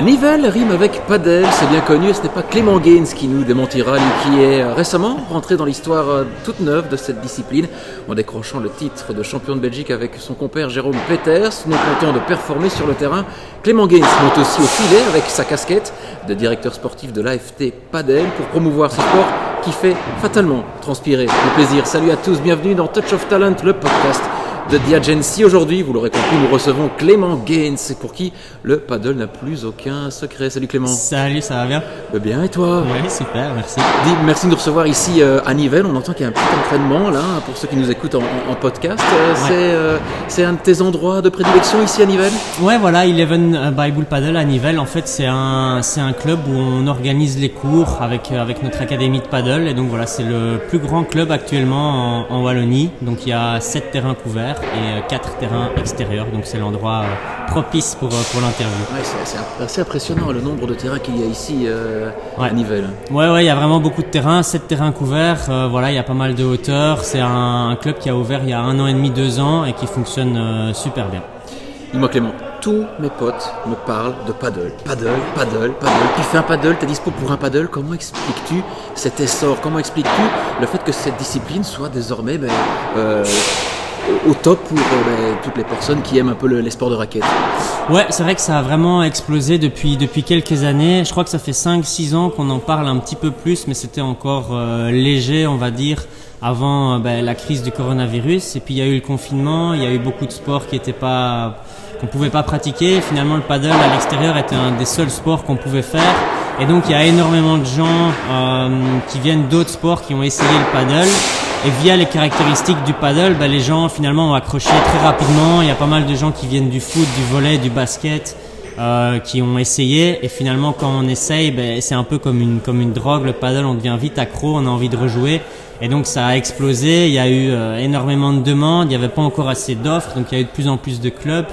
Nivelle rime avec Padel, c'est bien connu, et ce n'est pas Clément Gaines qui nous démentira, lui qui est euh, récemment rentré dans l'histoire euh, toute neuve de cette discipline, en décrochant le titre de champion de Belgique avec son compère Jérôme Peters, non content de performer sur le terrain. Clément Gaines monte aussi au filet avec sa casquette de directeur sportif de l'AFT Padel pour promouvoir ce sport qui fait fatalement transpirer le plaisir. Salut à tous, bienvenue dans Touch of Talent, le podcast de The Agency. Aujourd'hui, vous l'aurez compris, nous recevons Clément Gaines, pour qui le paddle n'a plus aucun secret. Salut Clément. Salut, ça va bien? Eh Bien, et toi? Oui, super, merci. Dis, merci de nous recevoir ici euh, à Nivelles. On entend qu'il y a un petit entraînement là, pour ceux qui nous écoutent en, en podcast. Euh, Ouais. C'est euh, c'est un de tes endroits de prédilection ici à Nivelles? Ouais, voilà, Eleven Bible Paddle à Nivelles, en fait, c'est un, c'est un club où on organise les cours avec, euh, avec notre académie de paddle. Et donc voilà, c'est le plus grand club actuellement en, en Wallonie. Donc il y a 7 terrains couverts et 4 terrains extérieurs. Donc c'est l'endroit euh, propice pour, euh, pour l'interview. Ouais, c'est assez impressionnant le nombre de terrains qu'il y a ici euh, à Ouais. Nivelles. Ouais, ouais, il y a vraiment beaucoup de terrains, 7 terrains couverts. euh, voilà, il y a pas mal de hauteur. C'est un, un club qui a ouvert il y a un an et demi, deux ans et qui fonctionne euh, super bien. Dis-moi Clément, tous mes potes me parlent de paddle, paddle, paddle, paddle. Tu fais un paddle, t'es dispo pour un paddle. Comment expliques-tu cet essor? Comment expliques-tu le fait que cette discipline soit désormais ben, euh, au- top pour euh, ben, toutes les personnes qui aiment un peu le- les sports de raquettes Ouais, c'est vrai que ça a vraiment explosé depuis, depuis quelques années. Je crois que ça fait 5-6 ans qu'on en parle un petit peu plus, mais c'était encore euh, léger, on va dire, avant euh, ben, la crise du coronavirus. Et puis il y a eu le confinement, il y a eu beaucoup de sports qui étaient pas qu'on pouvait pas pratiquer. Finalement, le paddle à l'extérieur était un des seuls sports qu'on pouvait faire. Et donc il y a énormément de gens euh, qui viennent d'autres sports qui ont essayé le paddle. Et via les caractéristiques du paddle, bah, les gens finalement ont accroché très rapidement. Il y a pas mal de gens qui viennent du foot, du volley, du basket, euh, qui ont essayé. Et finalement, quand on essaye, ben, c'est un peu comme une, comme une drogue. Le paddle, on devient vite accro, on a envie de rejouer. Et donc ça a explosé. Il y a eu euh, énormément de demandes. Il n'y avait pas encore assez d'offres, donc il y a eu de plus en plus de clubs.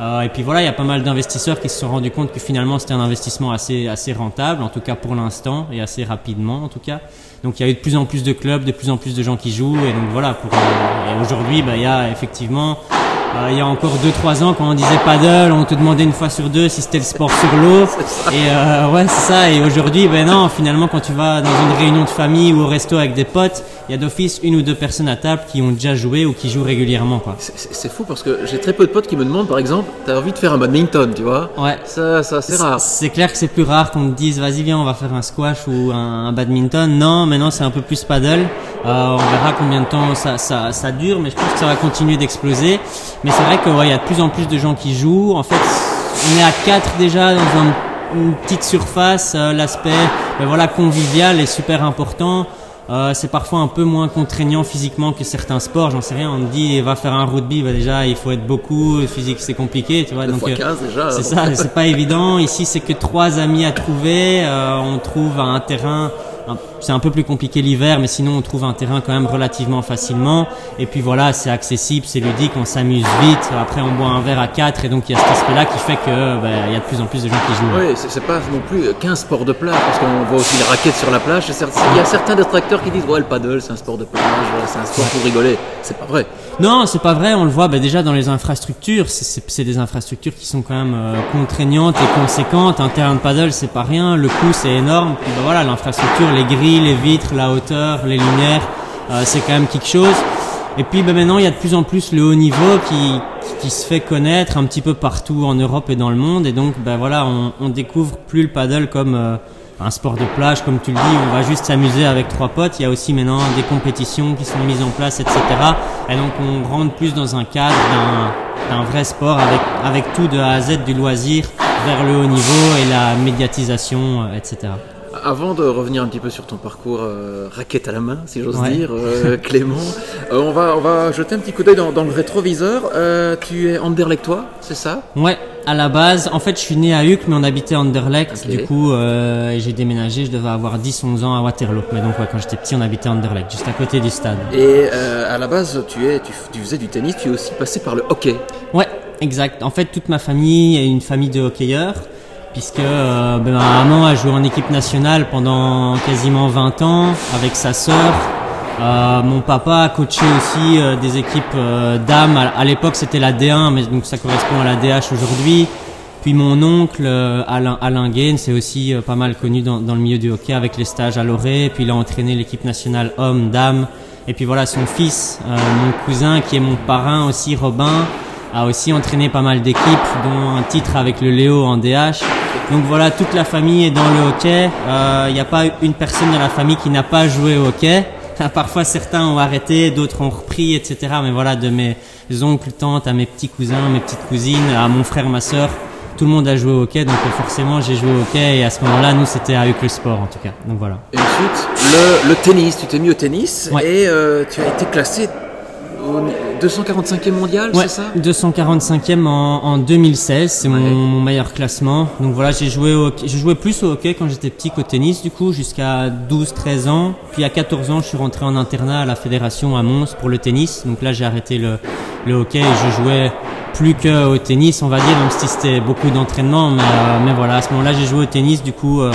Euh, et puis voilà, il y a pas mal d'investisseurs qui se sont rendus compte que finalement c'était un investissement assez assez rentable, en tout cas pour l'instant et assez rapidement en tout cas. Donc il y a eu de plus en plus de clubs, de plus en plus de gens qui jouent et donc voilà. Pour, euh, aujourd'hui, bah, il y a effectivement, euh, il y a encore 2-3 ans quand on disait paddle, on te demandait une fois sur deux si c'était le sport sur l'eau. Et euh, ouais, c'est ça. Et aujourd'hui, ben non, finalement quand tu vas dans une réunion de famille ou au resto avec des potes, il y a d'office une ou deux personnes à table qui ont déjà joué ou qui jouent régulièrement quoi. C'est fou parce que j'ai très peu de potes qui me demandent par exemple, t'as envie de faire un badminton, tu vois? Ouais. Ça, ça c'est rare. C'est clair que c'est plus rare qu'on te dise vas-y viens on va faire un squash ou un, un badminton. Non, maintenant c'est un peu plus paddle. Euh, on verra combien de temps ça, ça, ça dure, mais je pense que ça va continuer d'exploser. Mais c'est vrai qu'il ouais, il y a de plus en plus de gens qui jouent. En fait, on est à 4 déjà dans un- une petite surface. Euh, L'aspect ben voilà, convivial est super important. Euh, c'est parfois un peu moins contraignant physiquement que certains sports, j'en sais rien. On me dit va faire un rugby, bah déjà il faut être beaucoup, physique c'est compliqué, tu vois. Donc euh, 15 déjà. c'est ça, c'est pas évident. Ici, c'est que trois amis à trouver. On trouve un terrain. un- C'est un peu plus compliqué l'hiver, mais sinon on trouve un terrain quand même relativement facilement. Et puis voilà, c'est accessible, c'est ludique, on s'amuse vite. Après, on boit un verre à quatre, et donc il y a cet aspect-là qui fait que ben, il y a de plus en plus de gens qui jouent. Oui, c'est pas non plus qu'un sport de plage, parce qu'on voit aussi les raquettes sur la plage. Il y a certains détracteurs qui disent Ouais, le paddle, c'est un sport de plage, c'est un sport pour rigoler. C'est pas vrai. Non, c'est pas vrai. On le voit ben, déjà dans les infrastructures. C'est- des infrastructures qui sont quand même euh, contraignantes et conséquentes. Un terrain de paddle, c'est pas rien. Le coût, c'est énorme. Puis, ben, voilà, l'infrastructure, les grilles, les vitres, la hauteur, les lumières, euh, c'est quand même quelque chose. Et puis ben, maintenant, il y a de plus en plus le haut niveau qui, se fait connaître un petit peu partout en Europe et dans le monde. Et donc, ben voilà, on, découvre plus le paddle comme euh, un sport de plage, comme tu le dis. On va juste s'amuser avec trois potes. Il y a aussi maintenant des compétitions qui sont mises en place, etc. Et donc, on rentre plus dans un cadre d'un d'un vrai sport avec avec tout de A à Z du loisir vers le haut niveau et la médiatisation, euh, etc. Avant de revenir un petit peu sur ton parcours euh, raquette à la main, si j'ose Ouais. dire, euh, Clément, euh, on, va, on va jeter un petit coup d'œil dans, dans le rétroviseur. Euh, tu es Anderlechtois, c'est ça? Ouais, à la base, en fait, je suis né à Uccle, mais on habitait à Anderlecht. Du coup, j'ai déménagé, je devais avoir 10-11 ans à Waterloo. Mais donc, ouais, quand j'étais petit, on habitait à Anderlecht, juste à côté du stade. Et à la base, tu, es, tu, tu faisais du tennis, tu es aussi passé par le hockey. Ouais, exact. En fait, toute ma famille est une famille de hockeyeurs, puisque euh, ma maman a joué en équipe nationale pendant quasiment 20 ans avec sa sœur. Euh, mon papa a coaché aussi euh, des équipes euh, dames. À, l'époque, c'était la D1, mais donc ça correspond à la DH aujourd'hui. Puis mon oncle Alain, Alain Gain, c'est aussi pas mal connu dans, le milieu du hockey avec les stages à Loré. Puis il a entraîné l'équipe nationale homme, dame. Et puis voilà, son fils, mon cousin qui est mon parrain aussi, Robin, a aussi entraîné pas mal d'équipes, dont un titre avec le Léo en DH. Donc voilà, toute la famille est dans le hockey. Il n'y a pas une personne dans la famille qui n'a pas joué au hockey. Parfois certains ont arrêté, d'autres ont repris, etc. Mais voilà, de mes oncles, tantes, à mes petits cousins, mes petites cousines, à mon frère, ma sœur, tout le monde a joué au hockey, donc forcément j'ai joué au hockey et à ce moment-là, nous c'était avec le sport en tout cas. Donc voilà. Et ensuite, le, le tennis, tu t'es mis au tennis et euh, tu as été classé au 245e mondial, ouais, c'est ça? 245e en, en 2016, c'est mon, mon, meilleur classement. Donc voilà, j'ai joué au j'ai joué plus au hockey quand j'étais petit qu'au tennis du coup, jusqu'à 12-13 ans. Puis à 14 ans, je suis rentré en internat à la fédération à Mons pour le tennis. Donc là, j'ai arrêté le, le hockey et je jouais plus qu'au tennis, on va dire, même si c'était beaucoup d'entraînement. Mais, euh, mais voilà, à ce moment-là, j'ai joué au tennis, du coup, euh,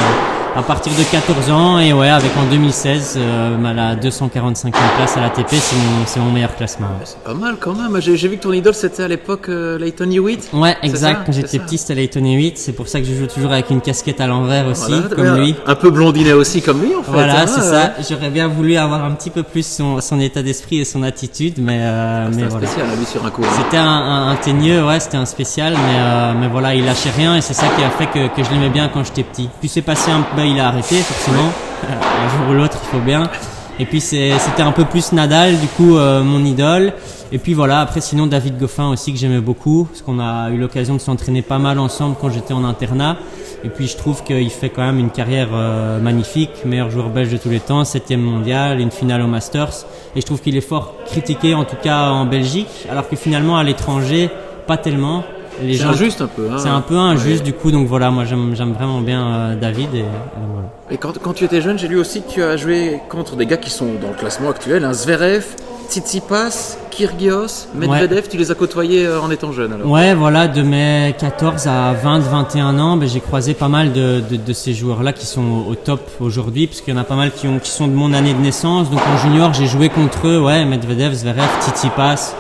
à partir de 14 ans. Et ouais, avec en 2016, euh, la 245e place à l'ATP, c'est mon, mon, meilleur classement. C'est pas mal quand même. J'ai vu que ton idole, c'était à l'époque euh, Leighton Hewitt. Ouais, exact. Quand j'étais petit, c'était Leighton Hewitt. C'est pour ça que je joue toujours avec une casquette à l'envers aussi, voilà, comme lui. Un peu blondinet aussi, comme lui, en fait. Voilà, hein, c'est ça. J'aurais bien voulu avoir un petit peu plus son, son état d'esprit et son attitude, mais, euh, ah, mais un voilà. spécial, lui, sur un coup. hein. C'était un, un, un teigneux, ouais, c'était un spécial, mais, euh, mais voilà, il lâchait rien et c'est ça qui a fait que, que je l'aimais bien quand j'étais petit. Puis c'est passé un ben, il a arrêté, forcément. un jour ou l'autre, il faut bien. Et puis c'était un peu plus Nadal, du coup, euh, mon idole. Et puis voilà, après sinon David Goffin aussi que j'aimais beaucoup, parce qu'on a eu l'occasion de s'entraîner pas mal ensemble quand j'étais en internat. Et puis je trouve qu'il fait quand même une carrière euh, magnifique, meilleur joueur belge de tous les temps, septième mondial, une finale au Masters. Et je trouve qu'il est fort critiqué, en tout cas en Belgique, alors que finalement à l'étranger, pas tellement. C'est gens... injuste un peu. Hein. C'est un peu injuste ouais. du coup, donc voilà, moi j'aime vraiment bien euh, David et, et voilà. Et quand, quand tu étais jeune, j'ai lu aussi que tu as joué contre des gars qui sont dans le classement actuel, un hein, Zverev, Tsitsipas, Kyrgios, Medvedev, ouais. tu les as côtoyés euh, en étant jeune alors Ouais, voilà, de mes 14 à 20, 21 ans, ben, j'ai croisé pas mal de, de, de ces joueurs-là qui sont au top aujourd'hui, parce qu'il y en a pas mal qui, ont, qui sont de mon année de naissance. Donc en junior, j'ai joué contre eux, ouais, Medvedev, Zverev, Tsitsipas,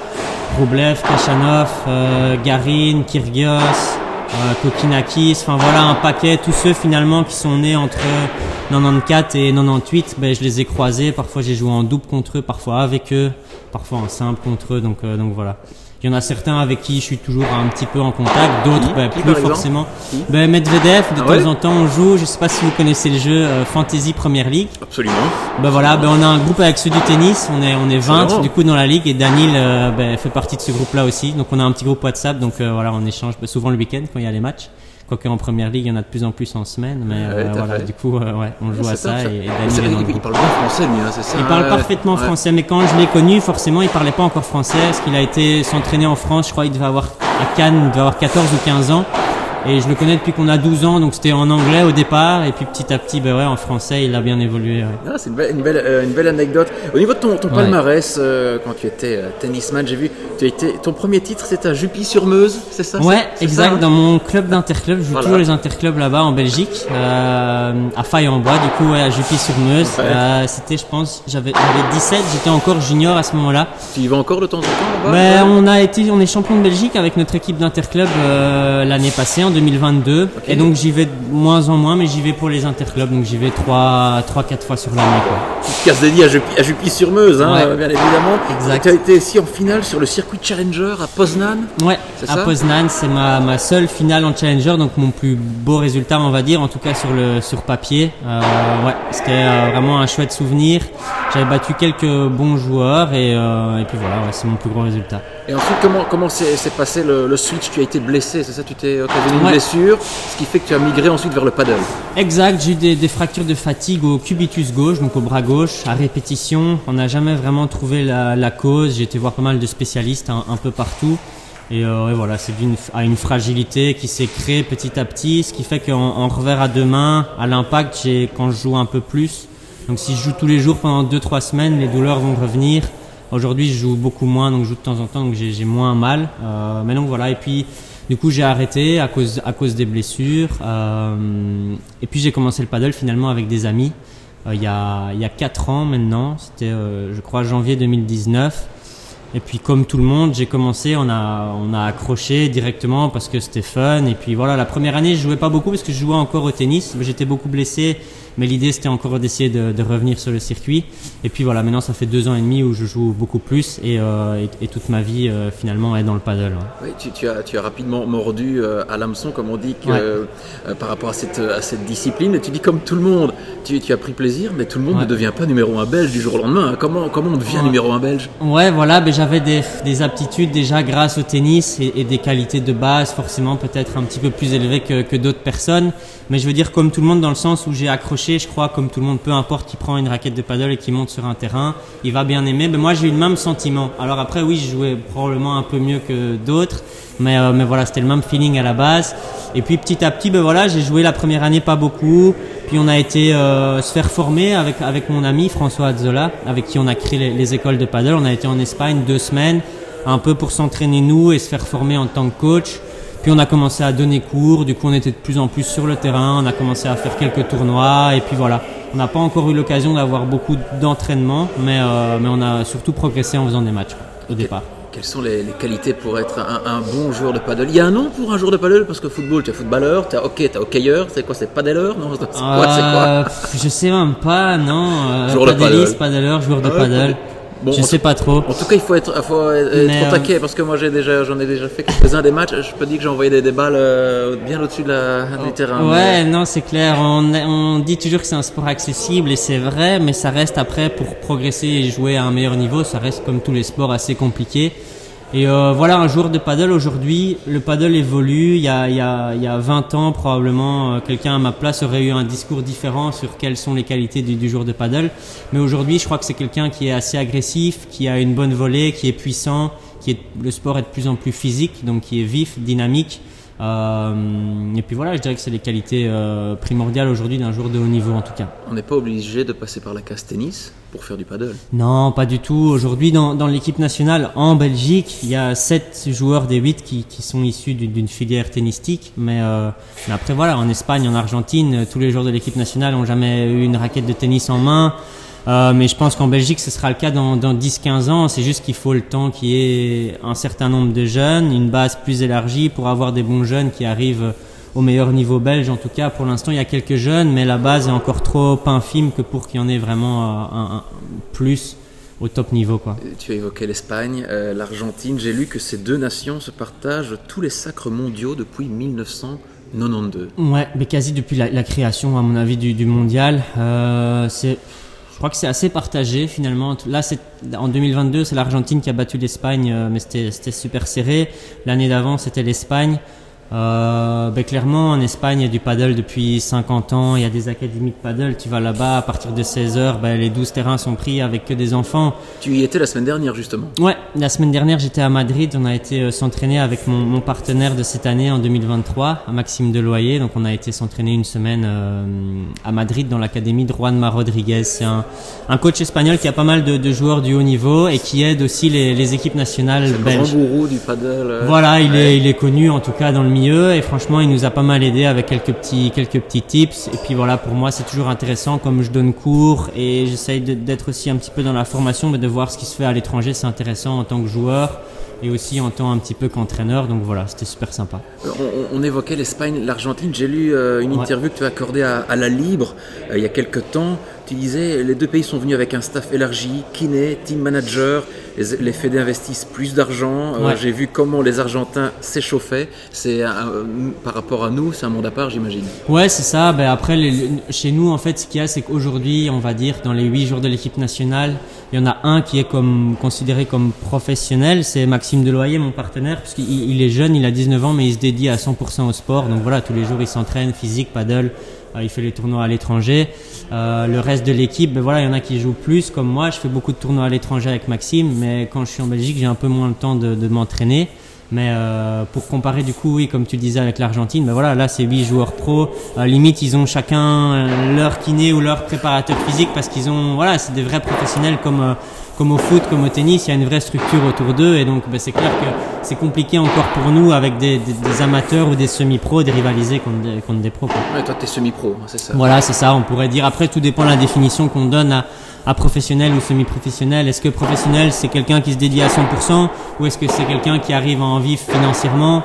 Rublev, Kachanov, euh, Garin, Kyrgios, Kokinakis, enfin voilà un paquet, tous ceux finalement qui sont nés entre 94 et 98, ben, je les ai croisés, parfois j'ai joué en double contre eux, parfois avec eux, parfois en simple contre eux, donc, euh, donc voilà. Il y en a certains avec qui je suis toujours un petit peu en contact, d'autres ben, plus forcément. Ben, Medvedev, de ah temps ouais en temps on joue, je sais pas si vous connaissez le jeu euh, Fantasy Premier League. Absolument. Ben voilà, ben on a un groupe avec ceux du tennis, on est on est 20 du coup dans la ligue et Daniel euh, ben, fait partie de ce groupe là aussi. Donc on a un petit groupe WhatsApp, donc euh, voilà, on échange ben, souvent le week-end quand il y a les matchs. Quoique en première ligue, il y en a de plus en plus en semaine, mais ouais, euh, voilà, fait. du coup, euh, ouais, on joue à ça, top, ça. et, Daniel il, parle bien français, lui, hein, c'est ça Il parle parfaitement Ouais. français, mais quand je l'ai connu, forcément, il parlait pas encore français, parce qu'il a été s'entraîner en France, je crois, il devait avoir, à Cannes, il devait avoir 14 ou 15 ans. Et je le connais depuis qu'on a 12 ans, donc c'était en anglais au départ, et puis petit à petit, ben ouais, en français, il a bien évolué. ouais. Ah, c'est une belle, une, belle, euh, une belle anecdote. Au niveau de ton, ton Ouais. palmarès, euh, quand tu étais euh, tennisman, j'ai vu, tu été, ton premier titre c'était à Juppy-sur-Meuse, c'est ça? Ouais, c'est- c'est exact. ça, hein? dans mon club d'interclub, je joue Voilà. toujours les interclubs là-bas en Belgique, à Faille-en-Bois, du coup, ouais, à. Euh, c'était, je pense, j'avais, j'avais 17, j'étais encore junior à ce moment-là. Tu y vas encore de temps en temps là-bas? Ben, on a été, on est champion de Belgique avec notre équipe d'interclub l'année passée, en 2022. Ok. Et donc j'y vais de moins en moins, mais j'y vais pour les interclubs, donc j'y vais trois, trois, quatre fois sur l'année, quoi. Petite casse dédiée à Juppy-sur-Meuse, hein, Ouais. bien évidemment. Exact. Tu as été aussi en finale sur le circuit Challenger à Poznan. Ouais, à Poznan, c'est ma, ma seule finale en Challenger, donc mon plus beau résultat, on va dire, en tout cas sur le sur papier. Euh, ouais, c'était euh, vraiment un chouette souvenir. J'avais battu quelques bons joueurs et, euh, et puis voilà, ouais, c'est mon plus gros résultat. Et ensuite, comment comment s'est s'est passé le, le switch? Tu as été blessé, c'est ça? Tu t'es occasionné une Ouais. blessure, ce qui fait que tu as migré ensuite vers le paddle. Exact, j'ai eu des, des fractures de fatigue au cubitus gauche, donc au bras gauche, à répétition. On n'a jamais vraiment trouvé la, la cause. J'ai été voir pas mal de spécialistes un, un peu partout. Et, euh, et voilà, c'est dû à une fragilité qui s'est créée petit à petit, ce qui fait qu'en en revers à deux mains, à l'impact, j'ai quand je joue un peu plus. Donc si je joue tous les jours pendant 2-3 semaines, les douleurs vont revenir. Aujourd'hui, je joue beaucoup moins, donc je joue de temps en temps, donc j'ai j'ai moins mal. Euh, mais donc voilà, et puis du coup, j'ai arrêté à cause, à cause des blessures. Euh, et puis, j'ai commencé le paddle finalement avec des amis euh, il, y a, il y a 4 ans maintenant. C'était, euh, je crois, janvier 2019. Et puis comme tout le monde, j'ai commencé, on a, on a accroché directement parce que c'était fun. Et puis voilà, la première année, je jouais pas beaucoup parce que je jouais encore au tennis. J'étais beaucoup blessé mais l'idée, c'était encore d'essayer de, de, revenir sur le circuit. Et puis voilà, maintenant, ça fait deux ans et demi où je joue beaucoup plus et, euh, et, et toute ma vie, euh, finalement, est dans le paddle. Ouais. Oui, tu, tu, as, tu as rapidement mordu euh, à l'hameçon, comme on dit, que, ouais. Par rapport à cette, à cette discipline. Et tu dis, comme tout le monde, tu, tu as pris plaisir, mais tout le monde ouais. ne devient pas numéro un belge du jour au lendemain. Comment, comment on devient numéro un belge? Ouais, voilà, ben, j'avais des, des, aptitudes déjà grâce au tennis et, et des qualités de base, forcément peut-être un petit peu plus élevées que, que d'autres personnes. Mais je veux dire, comme tout le monde, dans le sens où j'ai accroché, je crois, comme tout le monde, peu importe qui prend une raquette de paddle et qui monte sur un terrain, il va bien aimer. Mais moi, j'ai eu le même sentiment. Alors après, oui, je jouais probablement un peu mieux que d'autres. Mais, euh, mais voilà, c'était le même feeling à la base. Et puis petit à petit, ben voilà, j'ai joué la première année pas beaucoup. Puis on a été euh, se faire former avec avec mon ami François Azzola, avec qui on a créé les, les écoles de paddle. On a été en Espagne deux semaines, un peu pour s'entraîner nous et se faire former en tant que coach. Puis on a commencé à donner cours, du coup on était de plus en plus sur le terrain, on a commencé à faire quelques tournois et puis voilà. On n'a pas encore eu l'occasion d'avoir beaucoup d'entraînement, mais, euh, mais on a surtout progressé en faisant des matchs au départ. Quelles sont les, les qualités pour être un, un, bon joueur de paddle? Il y a un nom pour un joueur de paddle? Parce que football, tu es footballeur, tu as hockey, tu as hockeyeur, c'est quoi C'est paddleur Non, c'est quoi, euh, quoi? Je sais même pas, non. Euh, joueur paddliste, paddleur, joueur de ah, paddle. Bon, je sais pas trop. En tout cas, il faut être, faut être au taquet euh... parce que moi, j'ai déjà, j'en ai déjà fait quelques-uns des matchs. Je peux dire que j'ai envoyé des, des balles euh, bien au-dessus de la, oh. du terrain. Ouais, mais... non, c'est clair. On, on dit toujours que c'est un sport accessible et c'est vrai, mais ça reste après pour progresser et jouer à un meilleur niveau, ça reste comme tous les sports assez compliqué. Et euh, voilà, un joueur de paddle aujourd'hui, le paddle évolue. Il y a, il y a, il y a 20 ans, probablement, euh, quelqu'un à ma place aurait eu un discours différent sur quelles sont les qualités du, du de paddle. Mais aujourd'hui, je crois que c'est quelqu'un qui est assez agressif, qui a une bonne volée, qui est puissant, qui est, le sport est de plus en plus physique, donc qui est vif, dynamique. Euh, et puis voilà, je dirais que c'est les qualités euh, primordiales aujourd'hui d'un joueur de haut niveau en tout cas. On n'est pas obligé de passer par la case tennis pour faire du paddle Non, pas du tout. Aujourd'hui, dans, dans l'équipe nationale en Belgique, il y a 7 joueurs des 8 qui, qui sont issus d'une filière tennistique. Mais, euh, mais, après, voilà, en Espagne, en Argentine, tous les joueurs de l'équipe nationale ont jamais eu une raquette de tennis en main. Euh, mais je pense qu'en Belgique, ce sera le cas dans, dans 10-15 ans. C'est juste qu'il faut le temps qu'il y ait un certain nombre de jeunes, une base plus élargie pour avoir des bons jeunes qui arrivent au meilleur niveau belge. En tout cas, pour l'instant, il y a quelques jeunes, mais la base est encore trop infime que pour qu'il y en ait vraiment un, un plus au top niveau. Quoi. Tu as évoqué l'Espagne, euh, l'Argentine. J'ai lu que ces deux nations se partagent tous les sacres mondiaux depuis 1992. Ouais, mais quasi depuis la, la création, à mon avis, du, du mondial. Euh, c'est crois que c'est assez partagé finalement. Là, c'est en 2022, c'est l'Argentine qui a battu l'Espagne, euh, mais c'était super serré. L'année d'avant, c'était l'Espagne. Euh, ben clairement, en Espagne, il y a du paddle depuis 50 ans. Il y a des académies de paddle. Tu vas là-bas, à partir de 16 heures, ben, les 12 terrains sont pris avec que des enfants. Tu y étais la semaine dernière, justement Ouais, la semaine dernière, j'étais à Madrid. On a été euh, s'entraîner avec mon, mon, partenaire de cette année, en 2023, à Maxime Deloyer. Donc, on a été s'entraîner une semaine euh, à Madrid dans l'académie de Juanma Rodriguez. C'est un, un, coach espagnol qui a pas mal de, de, joueurs du haut niveau et qui aide aussi les, les équipes nationales belges. Le grand gourou du paddle. Euh, voilà, il, ouais. est, il est connu, en tout cas, dans le milieu et franchement il nous a pas mal aidé avec quelques petits quelques petits tips. Et puis voilà pour moi c'est toujours intéressant comme je donne cours et j'essaye d'être aussi un petit peu dans la formation mais de voir ce qui se fait à l'étranger c'est intéressant en tant que joueur et aussi en tant un petit peu qu'entraîneur donc voilà c'était super sympa on, on évoquait l'Espagne l'Argentine j'ai lu euh, une interview que tu as accordée à, à, la Libre euh, il y a quelques temps tu disais les deux pays sont venus avec un staff élargi kiné team manager les, les fédés investissent plus d'argent. Euh, ouais. J'ai vu comment les Argentins s'échauffaient. C'est par rapport à nous, c'est un monde à part, j'imagine. Ouais, c'est ça. Ben après, les, chez nous, en fait, ce qu'il y a, c'est qu'aujourd'hui, on va dire, dans les huit jours de l'équipe nationale, il y en a un qui est comme considéré comme professionnel. C'est Maxime Deloyer, mon partenaire, parce qu'il il est jeune, il a 19 ans, mais il se dédie à 100% au sport. Donc voilà, tous les jours, il s'entraîne, physique, paddle. Euh, il fait les tournois à l'étranger. Euh, le reste de l'équipe, ben voilà, il y en a qui jouent plus comme moi. Je fais beaucoup de tournois à l'étranger avec Maxime, mais quand je suis en Belgique, j'ai un peu moins le temps de m'entraîner. Mais euh, pour comparer du coup, oui, comme tu disais avec l'Argentine, ben voilà, là c'est huit joueurs pro. Euh, limite, ils ont chacun leur kiné ou leur préparateur physique parce qu'ils ont, voilà, c'est des vrais professionnels comme comme au foot, comme au tennis, il y a une vraie structure autour d'eux et donc ben, c'est clair que c'est compliqué encore pour nous avec des, amateurs ou des semi-pros de rivaliser contre des, contre des pros. Ouais, toi, tu es semi-pro, c'est ça. Voilà, c'est ça, on pourrait dire. Après, tout dépend de la définition qu'on donne à, à professionnel ou semi-professionnel? Est-ce que professionnel, c'est quelqu'un qui se dédie à 100% ou est-ce que c'est quelqu'un qui arrive à en vivre financièrement?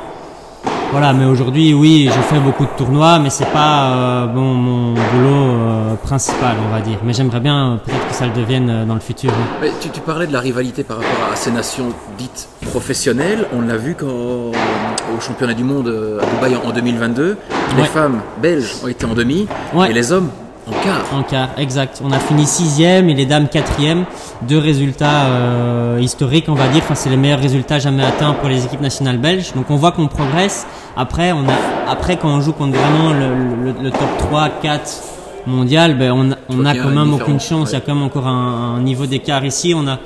Voilà, mais aujourd'hui, oui, je fais beaucoup de tournois, mais c'est pas euh, bon, mon boulot euh, principal, on va dire. Mais j'aimerais bien euh, peut-être que ça le devienne dans le futur. tu, tu, parlais de la rivalité par rapport à ces nations dites professionnelles. On l'a vu quand, au championnat du monde à Dubaï en, 2022. Les femmes belges ont été en demi et les hommes en quart. En quart, exact. On a fini sixième et les dames quatrième. Deux résultats euh, historiques, on va dire. Enfin, c'est les meilleurs résultats jamais atteints pour les équipes nationales belges. Donc, on voit qu'on progresse. Après, on a, après, quand on joue contre vraiment le, le, top 3, 4 mondial, ben, on, on a quand même aucune chance. Il y a quand même encore un, un niveau d'écart ici. On a,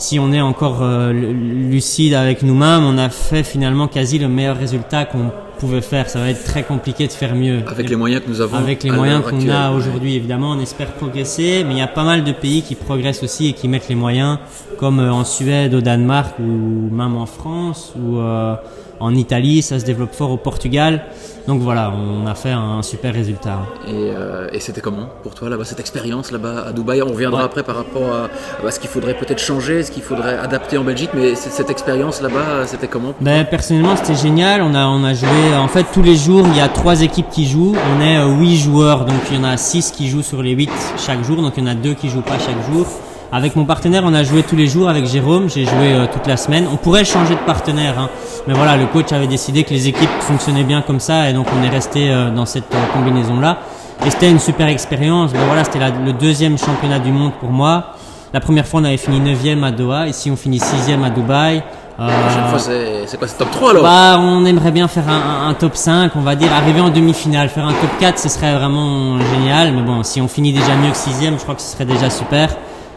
si on est encore euh, lucide avec nous-mêmes, on a fait finalement quasi le meilleur résultat qu'on pouvait faire. Ça va être très compliqué de faire mieux. Avec les moyens que nous avons. Avec les moyens qu'on a aujourd'hui, évidemment, on espère progresser, mais il y a pas mal de pays qui progressent aussi et qui mettent les moyens, comme euh, en Suède, au Danemark ou même en France ou euh, en Italie. Ça se développe fort au Portugal. Donc voilà, on a fait un super résultat. Et, euh, et c'était comment pour toi là-bas, cette expérience là-bas à Dubaï? On reviendra après par rapport à, ce qu'il faudrait peut-être changer, ce qu'il faudrait adapter en Belgique, mais cette expérience là-bas, c'était comment ben, Personnellement, c'était génial. On a, on a joué, en fait, tous les jours, il y a trois équipes qui jouent. On est euh, huit joueurs, donc il y en a six qui jouent sur les huit chaque jour, donc il y en a deux qui jouent pas chaque jour. Avec mon partenaire, on a joué tous les jours avec Jérôme. J'ai joué euh, toute la semaine. On pourrait changer de partenaire, hein. mais voilà, le coach avait décidé que les équipes fonctionnaient bien comme ça, et donc on est resté euh, dans cette euh, combinaison-là. Et c'était une super expérience. Ben voilà, c'était le deuxième championnat du monde pour moi. La première fois, on avait fini 9 à Doha. Ici, on finit 6 à Dubaï. La prochaine fois, c'est quoi C'est top 3 alors? Bah, On aimerait bien faire un, un, top 5, on va dire, arriver en demi-finale. Faire un top 4, ce serait vraiment génial. Mais bon, si on finit déjà mieux que 6 je crois que ce serait déjà super.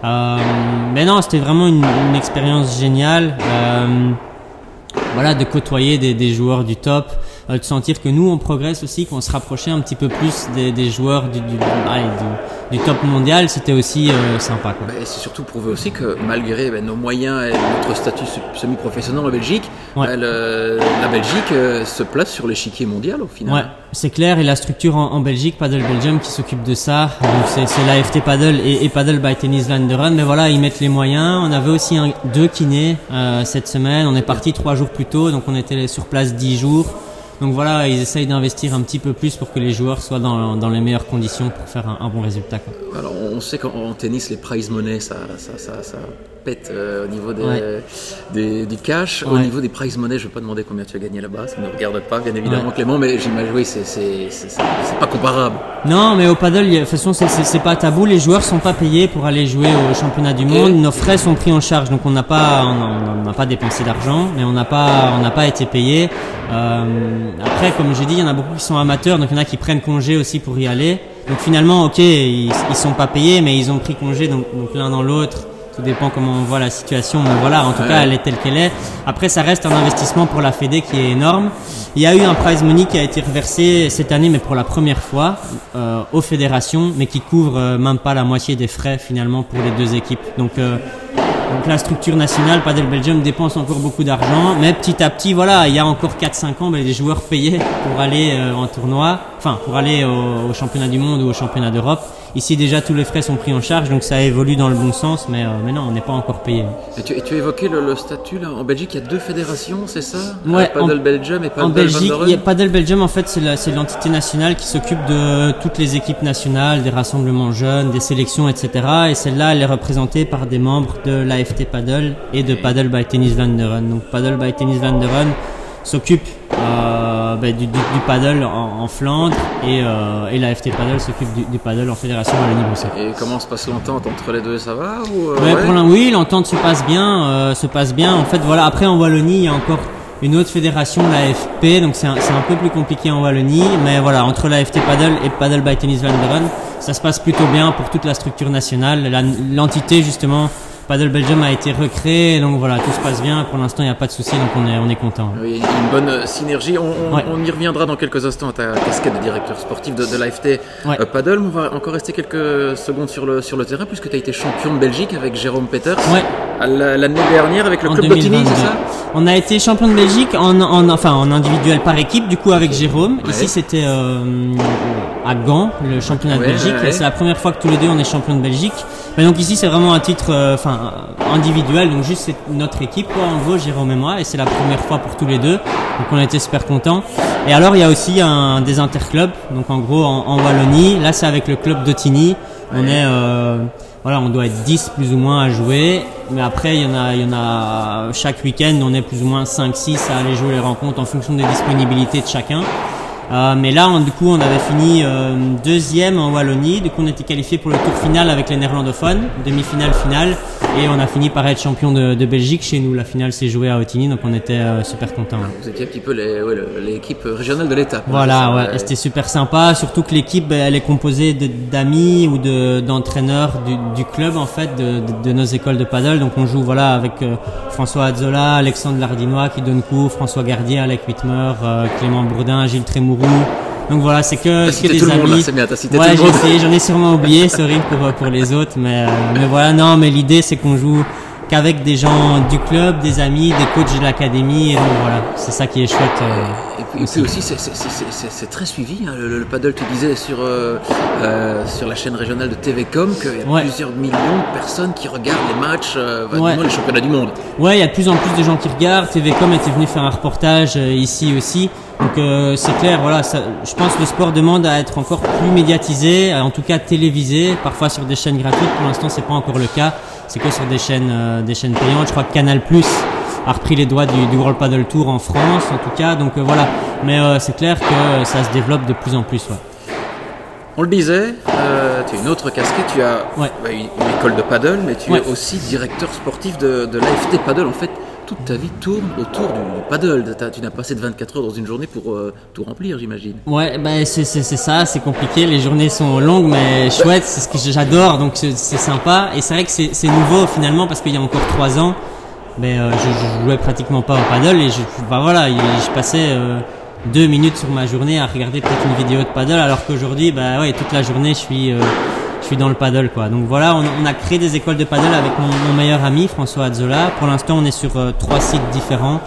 Euh, mais non, c'était vraiment une, expérience géniale. Euh, voilà, de côtoyer des, joueurs du top, de sentir que nous on progresse aussi, qu'on se rapprochait un petit peu plus des, des joueurs du, du, du, du, top mondial, c'était aussi euh, sympa. Quoi. c'est surtout prouver aussi que malgré ben, nos moyens et notre statut semi-professionnel en Belgique, ben, la Belgique euh, se place sur l'échiquier mondial au final. Ouais, c'est clair et la structure en, en Belgique, Paddle Belgium qui s'occupe de ça, donc c'est l'AFT Paddle et, et, Paddle by Tennis Run, mais voilà ils mettent les moyens. On avait aussi un, deux kinés cette semaine, on est parti trois jours plus tôt, donc on était sur place dix jours. Donc voilà, ils essayent d'investir un petit peu plus pour que les joueurs soient dans, les meilleures conditions pour faire un, bon résultat. Alors on sait qu'en tennis, les prize money, ça, ça, ça, ça pète euh, au niveau des, des, du cash. Au niveau des prize money, je ne vais pas demander combien tu as gagné là-bas, ça ne regarde pas, bien évidemment, Clément, mais j'imagine, oui, c'est pas comparable. Non, mais au paddle, de toute façon, c'est pas tabou. Les joueurs sont pas payés pour aller jouer au championnat du monde. Nos frais sont pris en charge, donc on n'a pas, on n'a pas dépensé d'argent, mais on n'a pas, on n'a pas été payé. Euh, après, comme j'ai dit, il y en a beaucoup qui sont amateurs, donc il y en a qui prennent congé aussi pour y aller. Donc finalement, ok, ils, ils sont pas payés, mais ils ont pris congé, donc, donc l'un dans l'autre tout dépend comment on voit la situation, mais voilà, en tout cas, elle est telle qu'elle est. Après, ça reste un investissement pour la Fédé qui est énorme. Il y a eu un prize money qui a été reversé cette année, mais pour la première fois, euh, aux fédérations, mais qui couvre euh, même pas la moitié des frais finalement pour les deux équipes. Donc, euh, donc la structure nationale, Padel Belgium, dépense encore beaucoup d'argent, mais petit à petit, voilà, il y a encore 4-5 ans, ben, les joueurs payaient pour aller euh, en tournoi, enfin pour aller au, au championnat du monde ou au championnat d'Europe. Ici déjà tous les frais sont pris en charge, donc ça évolue dans le bon sens, mais, euh, mais non, on n'est pas encore payé. Et tu, évoqué le, le, statut là. En Belgique, il y a deux fédérations, c'est ça? Ouais. Paddle Belgium et Paddle En Belgique, il y a Paddle Belgium en fait, c'est l'entité nationale qui s'occupe de toutes les équipes nationales, des rassemblements jeunes, des sélections, etc. Et celle-là, elle est représentée par des membres de l'AFT Paddle et de Paddle by Tennis Vanderen. Donc Paddle by Tennis Vanderen s'occupe euh, ben, du, du, du, paddle en, en Flandre et, euh, et la FT Paddle s'occupe du, du, paddle en fédération Wallonie-Bruxelles. Et comment se passe l'entente entre les deux Ça va ou euh, ouais, ouais. Oui, l'entente se passe bien. Euh, se passe bien. En fait, voilà. Après, en Wallonie, il y a encore une autre fédération, l'AFP, donc c'est un, un, peu plus compliqué en Wallonie, mais voilà, entre la FT Paddle et Paddle by Tennis Van ça se passe plutôt bien pour toute la structure nationale. L'entité, justement, Paddle Belgium a été recréé, donc voilà, tout se passe bien. Pour l'instant, il n'y a pas de souci, donc on est, on est content. Oui, une bonne synergie. On, on, y reviendra dans quelques instants à ta casquette de directeur sportif de, de l'AFT euh, Paddle. On va encore rester quelques secondes sur le, sur le terrain, puisque tu as été champion de Belgique avec Jérôme Peters l'année dernière avec le club Bottigny, c'est ça On a été champion de Belgique en, en, enfin, en individuel par équipe, du coup avec Jérôme. Ici, c'était euh, à Gand, le championnat de Belgique. C'est la première fois que tous les deux on est champion de Belgique. Mais donc ici, c'est vraiment un titre euh, enfin individuel, donc juste c'est notre équipe, quoi, en gros, Jérôme et moi, et c'est la première fois pour tous les deux. Donc on a été super contents. Et alors, il y a aussi un des interclubs, donc en gros en, en Wallonie. Là, c'est avec le club d'Otigny. On est euh, voilà, on doit être 10 plus ou moins à jouer. Mais après, il y en a, il y en a chaque week-end, on est plus ou moins 5-6 à aller jouer les rencontres en fonction des disponibilités de chacun. Euh, mais là, du coup, on avait fini euh, deuxième en Wallonie. Du coup, on était qualifié pour le tour final avec les néerlandophones, demi-finale, finale. Et on a fini par être champion de, de Belgique chez nous. La finale s'est jouée à Otigny, donc on était euh, super contents. Vous étiez un petit peu l'équipe régionale de l'État. Voilà, ouais, c'était super sympa. Surtout que l'équipe, ben, elle est composée d'amis ou d'entraîneurs du, du, club, en fait, de, de, nos écoles de paddle. Donc on joue voilà, avec François Azzola, Alexandre Lardinois qui donne cours, François Gardier, Alec Whitmer, Clément Bourdin, Gilles Donc voilà, c'est que, que des amis. ouais, j'ai essayé, j'en ai sûrement oublié, sorry pour, pour les autres, mais, euh, mais voilà, non, mais l'idée c'est qu'on joue qu'avec des gens du club, des amis, des coachs de l'académie, et donc voilà, c'est ça qui est chouette. Euh, et puis aussi, aussi c'est très suivi, hein, le, paddle, tu disais sur, euh, sur la chaîne régionale de TVcom qu'il y a plusieurs millions de personnes qui regardent les matchs, les championnats du monde. Ouais, il y a de plus en plus de gens qui regardent, TVcom était venu faire un reportage ici aussi. Donc euh, c'est clair, voilà, ça, je pense que le sport demande à être encore plus médiatisé, en tout cas télévisé, parfois sur des chaînes gratuites. Pour l'instant, c'est pas encore le cas. C'est que sur des chaînes, euh, des chaînes payantes. Je crois que Canal Plus a repris les droits du, du, World Paddle Tour en France, en tout cas. Donc euh, voilà. Mais c'est clair que ça se développe de plus en plus. Ouais. On le disait, tu as une autre casquette, tu as bah, une, école de paddle, mais tu es aussi directeur sportif de, de l'AFT Paddle. En fait, ta vie tourne autour du paddle. Tu n'as pas assez de 24 heures dans une journée pour euh, tout remplir, j'imagine. Ouais, bah, c'est ça, c'est compliqué. Les journées sont longues, mais chouettes, c'est ce que j'adore, donc c'est sympa. Et c'est vrai que c'est nouveau finalement parce qu'il y a encore 3 ans, mais euh, je, jouais pratiquement pas au paddle et je, bah, voilà, je passais. Euh, deux minutes sur ma journée à regarder peut-être une vidéo de paddle alors qu'aujourd'hui bah ouais toute la journée je suis je suis dans le paddle quoi. Donc voilà, on, a créé des écoles de paddle avec mon, meilleur ami François Azzola. Pour l'instant, on est sur euh, trois sites différents.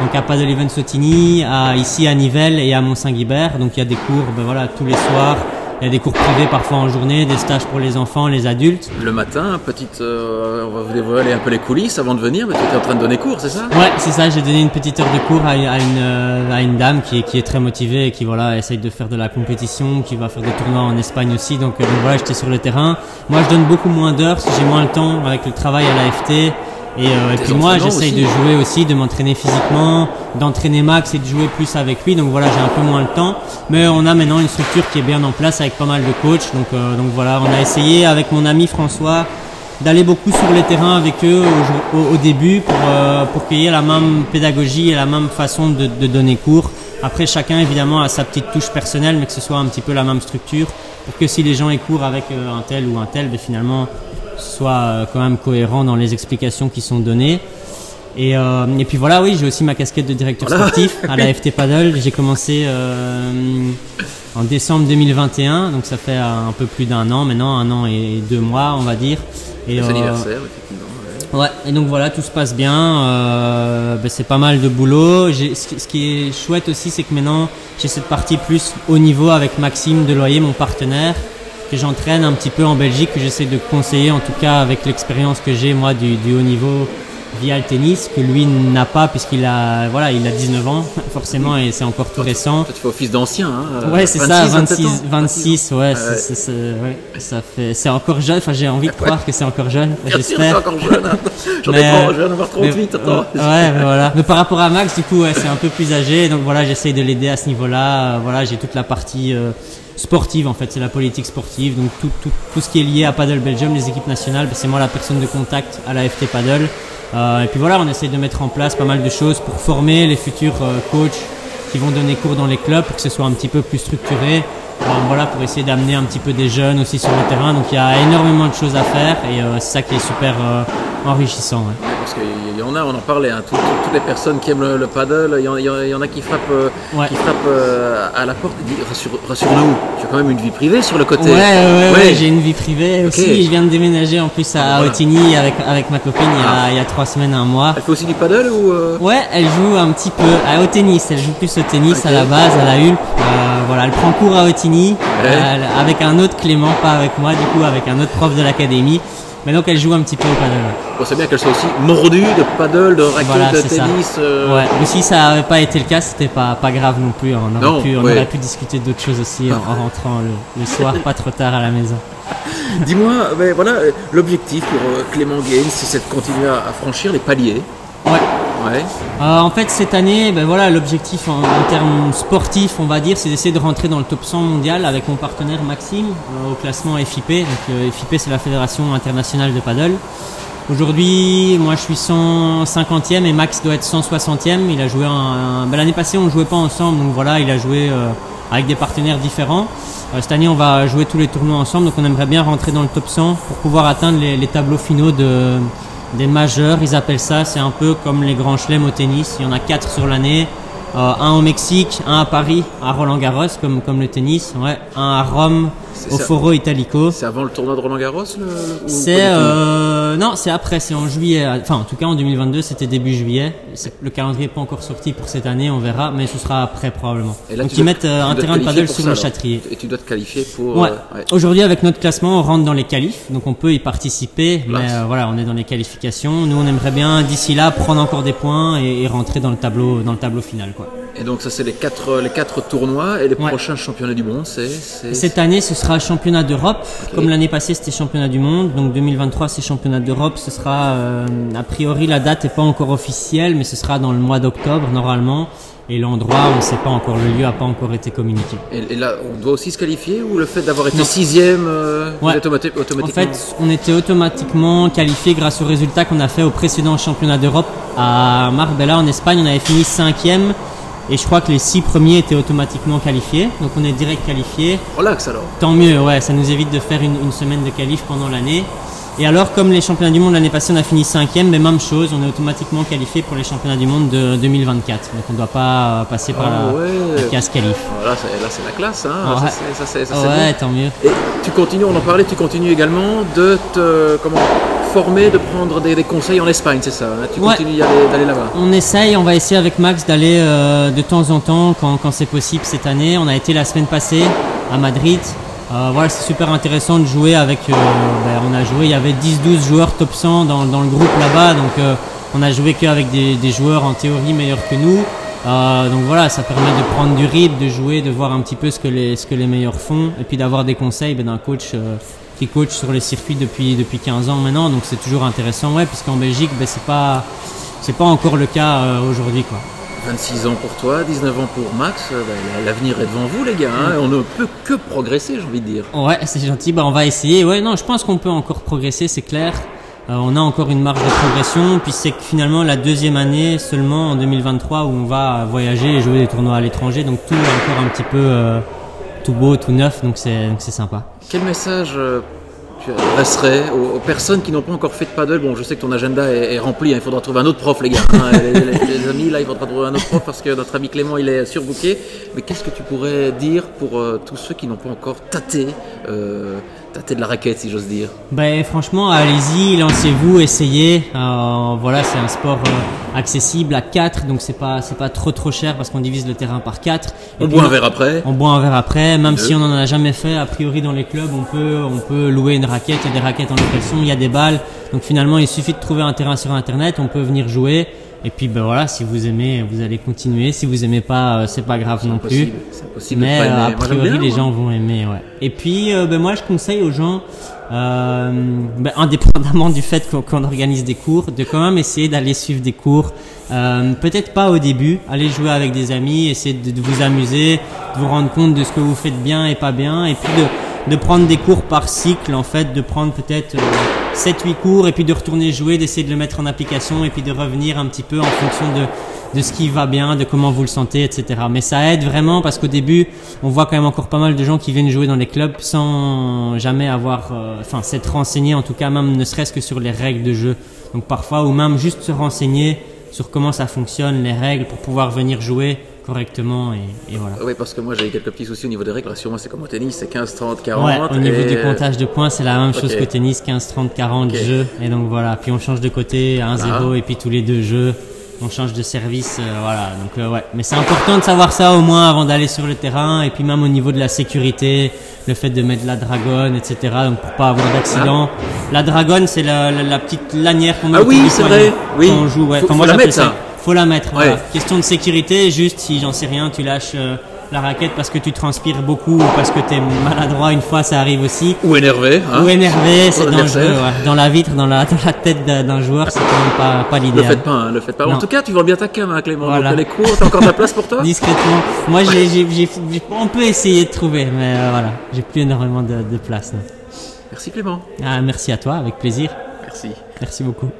Donc à Paddle Event Sotini, ici à Nivelles et à Mont-Saint-Guibert. Donc il y a des cours ben voilà, tous les soirs il y a des cours privés parfois en journée, des stages pour les enfants, les adultes. Le matin, petite, euh, on va vous dévoiler un peu les coulisses avant de venir, mais tu étais en train de donner cours, c'est ça? Ouais, c'est ça, j'ai donné une petite heure de cours à, une, euh, à une dame qui est, qui est très motivée et qui voilà, essaye de faire de la compétition, qui va faire des tournois en Espagne aussi, donc, euh, donc voilà, j'étais sur le terrain. Moi, je donne beaucoup moins d'heures j'ai moins le temps avec le travail à l'AFT. Et, euh, et puis moi, j'essaye de jouer aussi, de m'entraîner physiquement, d'entraîner Max et de jouer plus avec lui. Donc voilà, j'ai un peu moins le temps. Mais on a maintenant une structure qui est bien en place avec pas mal de coachs. Donc, euh, donc voilà, on a essayé avec mon ami François d'aller beaucoup sur les terrains avec eux au, au, début pour, euh, pour qu'il y ait la même pédagogie et la même façon de, de, donner cours. Après, chacun évidemment a sa petite touche personnelle, mais que ce soit un petit peu la même structure pour que si les gens aient cours avec euh, un tel ou un tel, ben, finalement, soit euh, quand même cohérent dans les explications qui sont données. Et, euh, et puis voilà, oui, j'ai aussi ma casquette de directeur sportif à la FT Paddle. J'ai commencé euh, en décembre 2021, donc ça fait un peu plus d'un an maintenant, un an et deux mois, on va dire. Et euh, anniversaire, effectivement. Ouais. et donc voilà, tout se passe bien. Ben c'est pas mal de boulot. Ce, ce qui est chouette aussi, c'est que maintenant j'ai cette partie plus haut niveau avec Maxime Deloyer, mon partenaire que j'entraîne un petit peu en Belgique, que j'essaie de conseiller, en tout cas avec l'expérience que j'ai moi du, du, haut niveau via le tennis, que lui n'a pas puisqu'il a voilà il a 19 ans forcément et c'est encore tout récent. tu fais office d'ancien. Hein, ouais c'est ça, 26, 26, ouais, ça fait c'est encore jeune. Enfin j'ai envie de croire que c'est encore jeune. J'espère. encore jeune. Hein. J'en ai je viens avoir 38. Mais, ouais, mais voilà. Mais par rapport à Max du coup ouais, c'est un peu plus âgé donc voilà j'essaie de l'aider à ce niveau-là. Voilà j'ai toute la partie euh, sportive en fait, c'est la politique sportive. Donc tout, tout, tout, ce qui est lié à Paddle Belgium, les équipes nationales, ben, c'est moi la personne de contact à la FT Paddle. Euh, et puis voilà, on essaye de mettre en place pas mal de choses pour former les futurs euh, coachs qui vont donner cours dans les clubs pour que ce soit un petit peu plus structuré voilà, pour essayer d'amener un petit peu des jeunes aussi sur le terrain. Donc il y a énormément de choses à faire et c'est ça qui est super enrichissant. parce qu'il y en a, on en parlait, hein, toutes, les personnes qui aiment le, paddle, il y, en, a qui frappent, qui frappent à la porte et disent rassure-nous, tu as quand même une vie privée sur le côté. Ouais, ouais, ouais, j'ai une vie privée aussi. Je viens de déménager en plus à Otigny avec, avec ma copine il y, a, ah. il y, a, trois semaines, un mois. Elle fait aussi du paddle ou Ouais, elle joue un petit peu au tennis. Elle joue plus au tennis à la base, à la Hulpe. voilà, elle prend cours à Otigny avec un autre Clément, pas avec moi, du coup, avec un autre prof de l'académie. Mais donc elle joue un petit peu au paddle. Bon, c'est bien qu'elle soit aussi mordue de paddle, de raquette, de tennis. Euh. Ouais. Mais si ça n'avait pas été le cas, c'était pas, pas grave non plus. On aurait, pu, on aurait pu discuter d'autres choses aussi en, rentrant le, soir, pas trop tard à la maison. Dis-moi, voilà, l'objectif pour euh, Clément Gaines, c'est de continuer à franchir les paliers. Ouais. Euh, en fait, cette année, ben voilà, l'objectif en, termes sportifs, on va dire, c'est d'essayer de rentrer dans le top 100 mondial avec mon partenaire Maxime euh, au classement FIP. Euh, FIP, c'est la Fédération internationale de paddle. Aujourd'hui, moi, je suis 150e et Max doit être 160e. Il a joué ben, l'année passée, on ne jouait pas ensemble, donc voilà, il a joué avec des partenaires différents. cette année, on va jouer tous les tournois ensemble, donc on aimerait bien rentrer dans le top 100 pour pouvoir atteindre les tableaux finaux de des majeurs, ils appellent ça, c'est un peu comme les grands chelems au tennis, il y en a quatre sur l'année, euh, un au Mexique, un à Paris, à Roland Garros comme, comme le tennis, ouais, un à Rome, au Foro Italico. C'est avant le tournoi de Roland Garros C'est euh, non, c'est après, c'est en juillet. Enfin, en tout cas, en 2022, c'était début juillet. Le calendrier n'est pas encore sorti pour cette année, on verra, mais ce sera après probablement. Donc ils mettent euh, un terrain de paddle sur le Châtrier. Et tu dois te qualifier pour. Ouais. Euh, Aujourd'hui, avec notre classement, on rentre dans les qualifs, donc on peut y participer, mais voilà, on est dans les qualifications. Nous, on aimerait bien d'ici là prendre encore des points et, rentrer dans le tableau, dans le tableau final, quoi. Et donc ça, c'est les quatre, les quatre tournois et les prochains championnats du monde, c'est. Cette année, ce sera championnat d'Europe. Comme l'année passée, c'était championnat du monde. Donc 2023, c'est championnat d'Europe. Ce sera, euh, a priori, la date n'est pas encore officielle, mais ce sera dans le mois d'octobre normalement. Et l'endroit, on ne sait pas encore, le lieu n'a pas encore été communiqué. Et, là, on doit aussi se qualifier ou le fait d'avoir été sixième, euh, automatiquement En fait, on était automatiquement qualifié grâce aux résultats qu'on a fait au précédent championnat d'Europe à Marbella en Espagne. On avait fini cinquième et je crois que les six premiers étaient automatiquement qualifiés. Donc on est direct qualifié. Relax alors. Tant mieux, ouais, ça nous évite de faire une, semaine de qualif pendant l'année. Et alors, comme les championnats du monde l'année passée, on a fini cinquième, mais même chose, on est automatiquement qualifié pour les championnats du monde de 2024. Donc on ne doit pas passer par ah la, case qualif. Voilà, là, c'est la classe. Hein. Ouais, ça, ouais tant mieux. Et tu continues, on en parlait, tu continues également de te. Comment de prendre des, conseils en Espagne, c'est ça hein Tu continues d'aller là-bas On essaye, on va essayer avec Max d'aller euh, de temps en temps quand, quand c'est possible cette année. On a été la semaine passée à Madrid. Euh, voilà, c'est super intéressant de jouer avec. Euh, ben, on a joué, il y avait 10-12 joueurs top 100 dans, dans le groupe là-bas, donc on a joué qu'avec des, des joueurs en théorie meilleurs que nous. donc voilà, ça permet de prendre du rythme, de jouer, de voir un petit peu ce que les, ce que les meilleurs font, et puis d'avoir des conseils ben, d'un coach qui coach sur les circuits depuis, depuis 15 ans maintenant, donc c'est toujours intéressant, ouais, puisqu'en Belgique, ben, c'est pas, c'est pas encore le cas euh, aujourd'hui, quoi. 26 ans pour toi, 19 ans pour Max, euh, ben, l'avenir est devant vous les gars, hein, on ne peut que progresser j'ai envie de dire. Ouais c'est gentil, bah, on va essayer, ouais non je pense qu'on peut encore progresser c'est clair, euh, on a encore une marge de progression, puis c'est finalement la deuxième année seulement en 2023 où on va voyager et jouer des tournois à l'étranger, donc tout est encore un petit peu tout beau, tout neuf, donc c'est sympa. Quel message euh, tu adresserais aux, personnes qui n'ont pas encore fait de paddle? Bon, je sais que ton agenda est, rempli, hein, il faudra trouver un autre prof, les gars. Hein. les, amis, là, il faudra trouver un autre prof parce que notre ami Clément, il est surbooké. Mais qu'est-ce que tu pourrais dire pour euh, tous ceux qui n'ont pas encore tâté euh, tâter de la raquette, si j'ose dire Ben franchement, allez-y, lancez-vous, essayez. Euh, voilà, c'est un sport euh, accessible à 4, donc c'est pas c'est pas trop trop cher parce qu'on divise le terrain par 4. On boit un verre après. On boit un verre après, même si on n'en a jamais fait. A priori, dans les clubs, on peut on peut louer une raquette. Il y a des raquettes en location, il y a des balles. Donc finalement, il suffit de trouver un terrain sur internet. On peut venir jouer. Et puis ben voilà, si vous aimez, vous allez continuer. Si vous aimez pas, euh, c'est pas grave non plus. Possible Mais euh, a priori, les gens vont aimer. Ouais. Et puis euh, ben moi, je conseille aux gens, ben, indépendamment du fait qu'on organise des cours, de quand même essayer d'aller suivre des cours. Peut-être pas au début, aller jouer avec des amis, essayer de, de, vous amuser, de vous rendre compte de ce que vous faites bien et pas bien, et puis de de prendre des cours par cycle en fait, de prendre peut-être 7-8 cours et puis de retourner jouer, d'essayer de le mettre en application et puis de revenir un petit peu en fonction de, de ce qui va bien, de comment vous le sentez, etc. Mais ça aide vraiment parce qu'au début, on voit quand même encore pas mal de gens qui viennent jouer dans les clubs sans jamais avoir, euh, enfin, s'être renseigné en tout cas même ne serait-ce que sur les règles de jeu. Donc parfois, ou même juste se renseigner sur comment ça fonctionne, les règles pour pouvoir venir jouer correctement et, et voilà. Oui, parce que moi j'ai eu quelques petits soucis au niveau des règles. Sur moi, c'est comme au tennis, c'est 15, 30, 40. Ouais, au niveau et- du comptage de points, c'est la même chose Ok. qu'au tennis, 15, 30, 40 Ok. jeux. Et donc voilà, puis on change de côté, 1-0, et puis tous les deux jeux, on change de service. euh, voilà, donc euh, ouais. Mais c'est important de savoir ça au moins avant d'aller sur le terrain, et puis même au niveau de la sécurité, le fait de mettre la dragonne, etc. Donc pour pas avoir d'accident. La dragonne, c'est la, la, la petite lanière qu'on met Ah oui, c'est vrai, oui. quand on joue. Ouais. Faut- Enfin, faut moi, la mettre, ça. Faut la mettre. voilà. Question de sécurité, juste si j'en sais rien, tu lâches euh, la raquette parce que tu transpires beaucoup ou parce que tu es maladroit une fois, ça arrive aussi. Ou énervé. Hein Ou énervé, c'est dangereux. ouais. Dans la vitre, dans la, dans la tête d'un joueur, c'est quand même pas, pas Le l'idéal. faites pas, hein, le faites pas. En tout cas, tu vends bien ta cam, hein, Clément. Voilà. Donc, courte, t'as encore de la place pour toi Discrètement. Moi, j'ai- j'ai- on peut essayer de trouver, mais euh, voilà, j'ai plus énormément de, de place. non. Merci Clément. Ah, merci à toi, avec plaisir. Merci. Merci beaucoup.